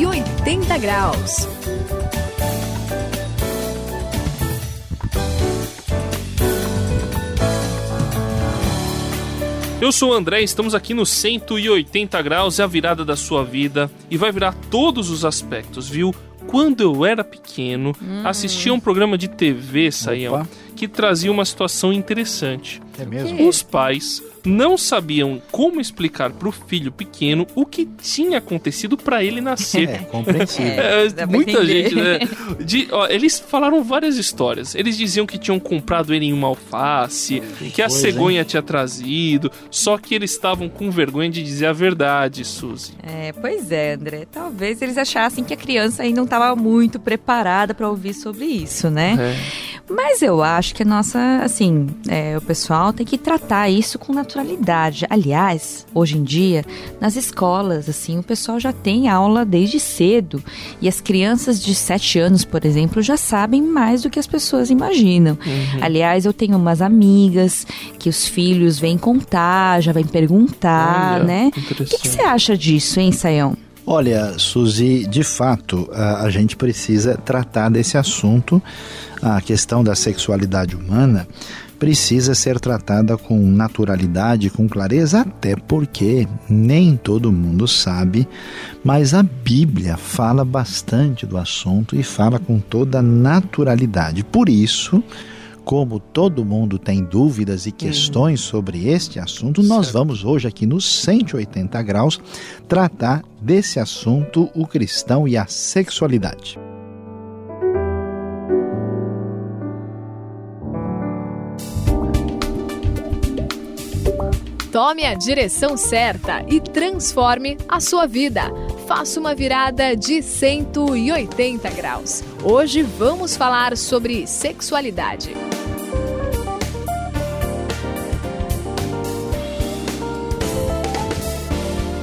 180 graus. Eu sou o André, estamos aqui no 180 graus, é a virada da sua vida e vai virar todos os aspectos, viu? Quando eu era pequeno, hum. assistia um programa de TV, Saião, que trazia uma situação interessante. É mesmo? Os pais não sabiam como explicar para o filho pequeno o que tinha acontecido para ele nascer. É, compreensível. É, é muita gente, né? De, ó, eles falaram várias histórias. Eles diziam que tinham comprado ele em uma alface, que, que a cegonha hein? tinha trazido, só que eles estavam com vergonha de dizer a verdade, Suzy. É, pois é, André. Talvez eles achassem que a criança ainda não estava muito preparada para ouvir sobre isso, né? É. Mas eu acho que a nossa, assim, é, o pessoal tem que tratar isso com naturalidade. Aliás, hoje em dia, nas escolas, assim, o pessoal já tem aula desde cedo. E as crianças de 7 anos, por exemplo, já sabem mais do que as pessoas imaginam. Uhum. Aliás, eu tenho umas amigas que os filhos vêm contar, já vêm perguntar, Olha, né? O que, que você acha disso, hein, Sayão? Olha, Suzy, de fato, a, a gente precisa tratar desse assunto a questão da sexualidade humana precisa ser tratada com naturalidade, com clareza, até porque nem todo mundo sabe, mas a Bíblia fala bastante do assunto e fala com toda naturalidade. Por isso, como todo mundo tem dúvidas e questões uhum. sobre este assunto, nós certo. vamos hoje aqui nos 180 graus tratar desse assunto, o cristão e a sexualidade. Tome a direção certa e transforme a sua vida. Faça uma virada de 180 graus. Hoje vamos falar sobre sexualidade.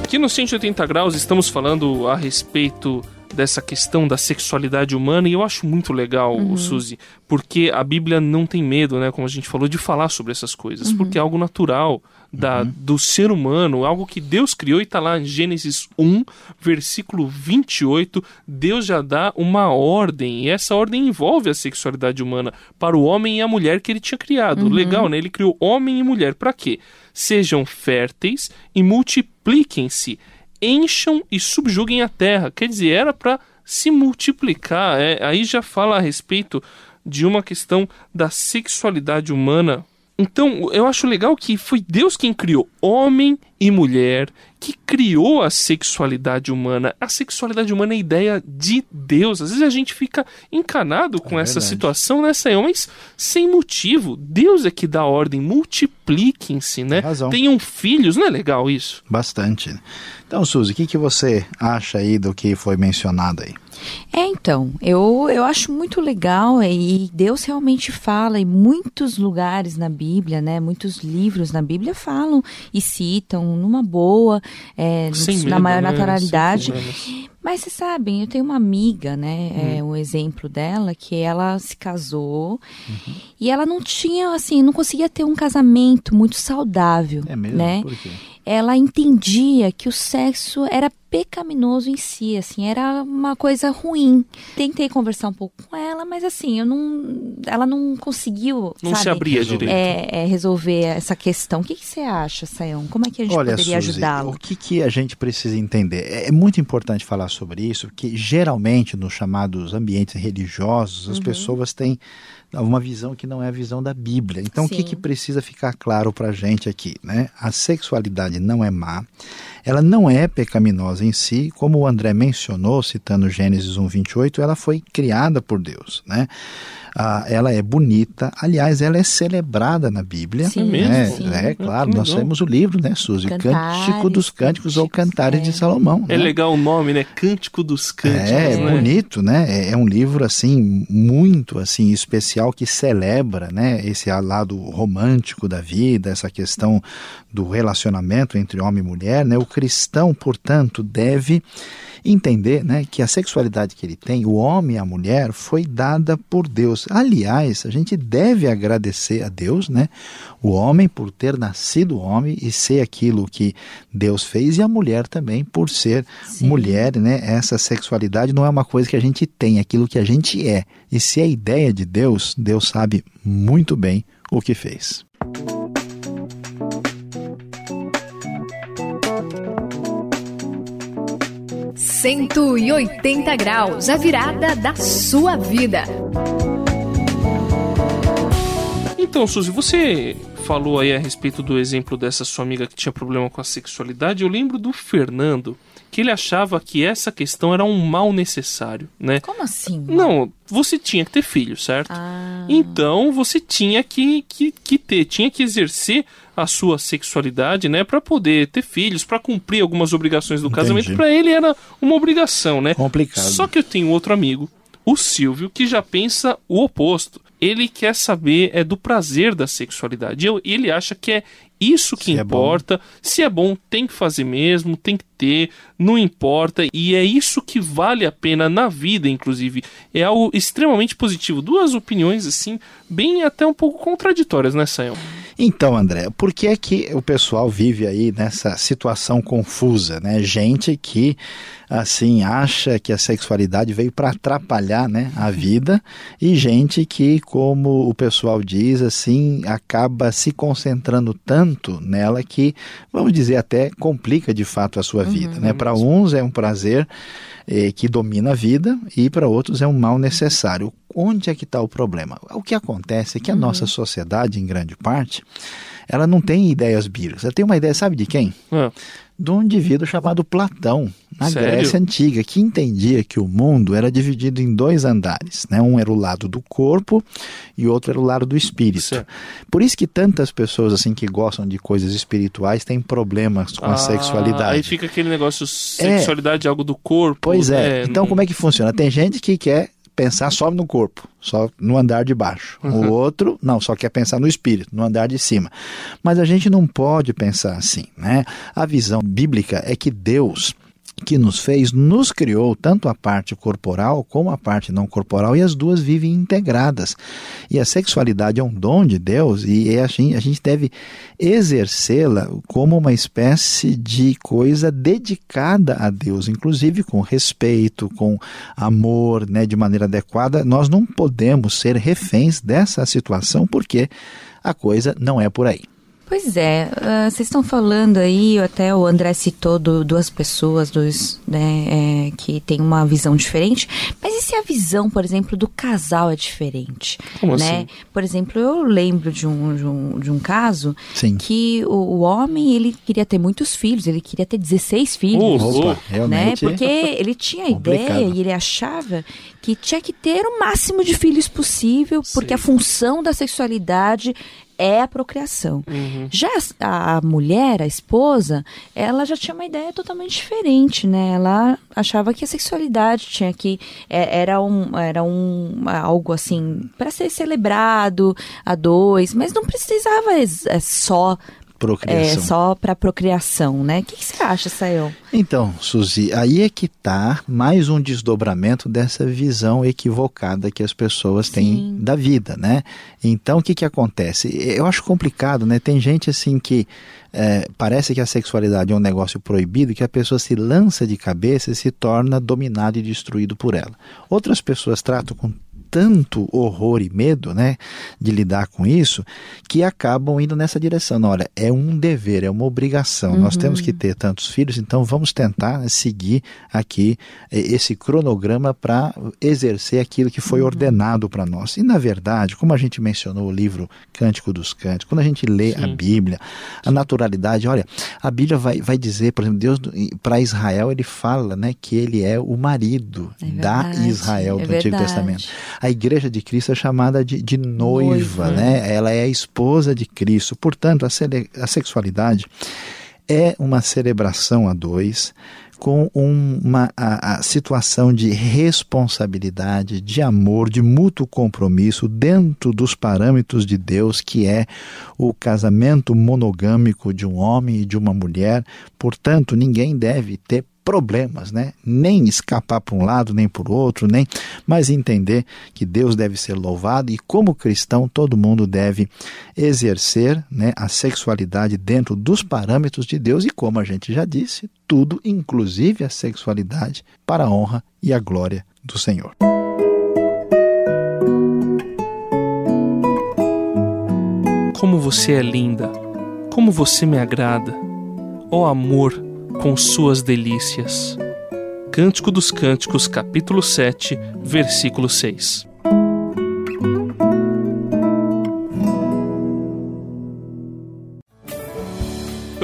Aqui no 180 graus estamos falando a respeito dessa questão da sexualidade humana e eu acho muito legal, uhum. Suzy, porque a Bíblia não tem medo, né, como a gente falou, de falar sobre essas coisas, uhum. porque é algo natural da, uhum. do ser humano, algo que Deus criou e está lá em Gênesis 1, versículo 28, Deus já dá uma ordem, e essa ordem envolve a sexualidade humana para o homem e a mulher que ele tinha criado. Uhum. Legal, né? Ele criou homem e mulher para quê? Sejam férteis e multipliquem-se, encham e subjuguem a terra. Quer dizer, era para se multiplicar. É, aí já fala a respeito de uma questão da sexualidade humana então, eu acho legal que foi Deus quem criou homem e mulher, que criou a sexualidade humana. A sexualidade humana é a ideia de Deus. Às vezes a gente fica encanado com é essa situação, né, Sayão? Mas sem motivo. Deus é que dá ordem. Multipliquem-se, né? Tenham filhos. Não é legal isso? Bastante. Então, Suzy, o que, que você acha aí do que foi mencionado aí? É, então, eu, eu acho muito legal e Deus realmente fala em muitos lugares na Bíblia, né? Muitos livros na Bíblia falam e citam numa boa, é, na maior né? Mas vocês sabem, eu tenho uma amiga, né? Hum. É um exemplo dela, que ela se casou uhum. e ela não tinha, assim, não conseguia ter um casamento muito saudável. É mesmo? Né? Por quê? ela entendia que o sexo era pecaminoso em si, assim, era uma coisa ruim. Tentei conversar um pouco com ela, mas assim, eu não, ela não conseguiu, não sabe, se abria direito. É, é, resolver essa questão. O que, que você acha, Sayão? Como é que a gente Olha, poderia ajudá-la? O que, que a gente precisa entender? É, é muito importante falar sobre isso, porque geralmente nos chamados ambientes religiosos, as uhum. pessoas têm uma visão que não é a visão da Bíblia. Então, Sim. o que, que precisa ficar claro para a gente aqui? Né? A sexualidade não é má, ela não é pecaminosa em si, como o André mencionou, citando Gênesis 1, 28, ela foi criada por Deus. Né? Ah, ela é bonita, aliás, ela é celebrada na Bíblia. Sim, né? sim. É claro, nós temos o livro, né, Suzy? Cantares, Cântico dos Cânticos ou Cantares é. de Salomão. É né? legal o nome, né? Cântico dos Cânticos. É, é né? bonito, né? É, é, um livro, assim, muito assim especial que celebra, né, esse lado romântico da vida, essa questão do relacionamento entre homem e mulher, né? O cristão, portanto, deve entender né, que a sexualidade que ele tem, o homem e a mulher, foi dada por Deus. Aliás, a gente deve agradecer a Deus, né, o homem por ter nascido homem e ser aquilo que Deus fez, e a mulher também por ser Sim. mulher. Né, essa sexualidade não é uma coisa que a gente tem, é aquilo que a gente é. E se é ideia de Deus, Deus sabe muito bem o que fez. 180 graus, a virada da sua vida. Então, Suzy, você falou aí a respeito do exemplo dessa sua amiga que tinha problema com a sexualidade. Eu lembro do Fernando, que ele achava que essa questão era um mal necessário, né? Como assim? Não, você tinha que ter filho, certo? Ah. Então você tinha que, que, que ter, tinha que exercer a sua sexualidade, né, para poder ter filhos, para cumprir algumas obrigações do Entendi. casamento. Para ele era uma obrigação, né? Complicado. Só que eu tenho outro amigo, o Silvio, que já pensa o oposto. Ele quer saber é do prazer da sexualidade. Ele acha que é isso que se é importa. É se é bom, tem que fazer mesmo, tem que ter, não importa. E é isso que vale a pena na vida, inclusive. É algo extremamente positivo. Duas opiniões, assim, bem até um pouco contraditórias, né, Sayão? Então, André, por que é que o pessoal vive aí nessa situação confusa, né? Gente que assim acha que a sexualidade veio para atrapalhar, né, a vida e gente que, como o pessoal diz, assim, acaba se concentrando tanto nela que, vamos dizer, até complica de fato a sua uhum, vida, né? Para uns é um prazer eh, que domina a vida e para outros é um mal necessário onde é que está o problema? O que acontece é que a uhum. nossa sociedade, em grande parte, ela não tem ideias bíblicas. Ela tem uma ideia, sabe de quem? Uhum. De um indivíduo chamado Platão, na Sério? Grécia Antiga, que entendia que o mundo era dividido em dois andares. Né? Um era o lado do corpo e outro era o lado do espírito. Certo. Por isso que tantas pessoas assim que gostam de coisas espirituais têm problemas com ah, a sexualidade. Aí fica aquele negócio, sexualidade é algo do corpo. Pois é. é então, como é que funciona? Tem gente que quer pensar só no corpo, só no andar de baixo. Uhum. O outro, não, só quer pensar no espírito, no andar de cima. Mas a gente não pode pensar assim, né? A visão bíblica é que Deus que nos fez, nos criou tanto a parte corporal como a parte não corporal e as duas vivem integradas. E a sexualidade é um dom de Deus e é assim, a gente deve exercê-la como uma espécie de coisa dedicada a Deus, inclusive com respeito, com amor, né, de maneira adequada. Nós não podemos ser reféns dessa situação porque a coisa não é por aí. Pois é, uh, vocês estão falando aí, até o André citou do, duas pessoas dois, né, é, que tem uma visão diferente, mas e se a visão, por exemplo, do casal é diferente? Como né? assim? Por exemplo, eu lembro de um, de um, de um caso Sim. que o, o, homem, ele queria ter muitos filhos, ele queria ter 16 filhos. Opa, né? realmente Porque ele tinha a ideia e ele achava que tinha que ter o máximo de filhos possível, porque Sim. a função da sexualidade é a procriação. Uhum. Já a, a, mulher, a esposa, ela já tinha uma ideia totalmente diferente, né? Ela achava que a sexualidade tinha que é, era um era um algo assim para ser celebrado a dois, mas não precisava é, só procriação. É, só para procriação, né? O que, que, você acha, Sayão? Então, Suzy, aí é que está mais um desdobramento dessa visão equivocada que as pessoas têm Sim. da vida, né? Então, o que, que acontece? Eu acho complicado, né? Tem gente assim que é, parece que a sexualidade é um negócio proibido, que a pessoa se lança de cabeça e se torna dominado e destruído por ela. Outras pessoas tratam com tanto horror e medo, né, de lidar com isso, que acabam indo nessa direção. Olha, é um dever, é uma obrigação. Uhum. Nós temos que ter tantos filhos, então vamos tentar seguir aqui eh, esse cronograma para exercer aquilo que foi uhum. ordenado para nós. E na verdade, como a gente mencionou o livro Cântico dos Cânticos, quando a gente lê Sim. a Bíblia, a naturalidade, olha, a Bíblia vai, vai dizer, por exemplo, Deus para Israel ele fala, né, que ele é o marido é da Israel do é Antigo Testamento a igreja de Cristo é chamada de, de noiva, noiva, né? Ela é a esposa de Cristo. Portanto, a, a sexualidade é uma celebração a dois com uma a, a situação de responsabilidade, de amor, de mútuo compromisso dentro dos parâmetros de Deus, que é o casamento monogâmico de um homem e de uma mulher. Portanto, ninguém deve ter problemas, né? Nem escapar para um lado, nem por outro, nem, mas entender que Deus deve ser louvado e como cristão todo mundo deve exercer, né, a sexualidade dentro dos parâmetros de Deus e como a gente já disse, tudo, inclusive a sexualidade, para a honra e a glória do Senhor. Como você é linda, como você me agrada, ó amor, com suas delícias. Cântico dos Cânticos, capítulo 7, versículo 6.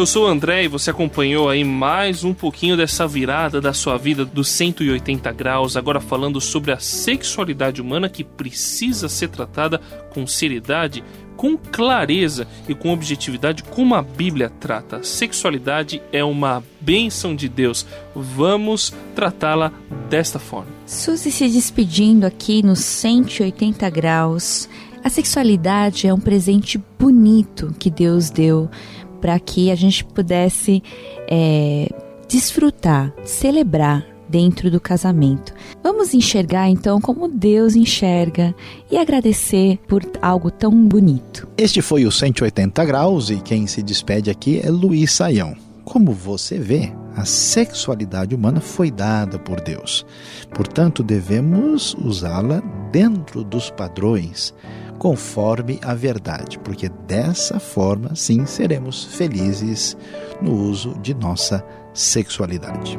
Eu sou o André e você acompanhou aí mais um pouquinho dessa virada da sua vida dos 180 graus, agora falando sobre a sexualidade humana que precisa ser tratada com seriedade, com clareza e com objetividade, como a Bíblia trata. A sexualidade é uma bênção de Deus. Vamos tratá-la desta forma. Suzy se despedindo aqui nos 180 graus. A sexualidade é um presente bonito que Deus deu para que a gente pudesse é, desfrutar, celebrar dentro do casamento. Vamos enxergar então como Deus enxerga e agradecer por algo tão bonito. Este foi o 180 graus e quem se despede aqui é Luiz Saião. Como você vê, a sexualidade humana foi dada por Deus. Portanto, devemos usá-la dentro dos padrões conforme a verdade, porque dessa forma sim seremos felizes no uso de nossa sexualidade.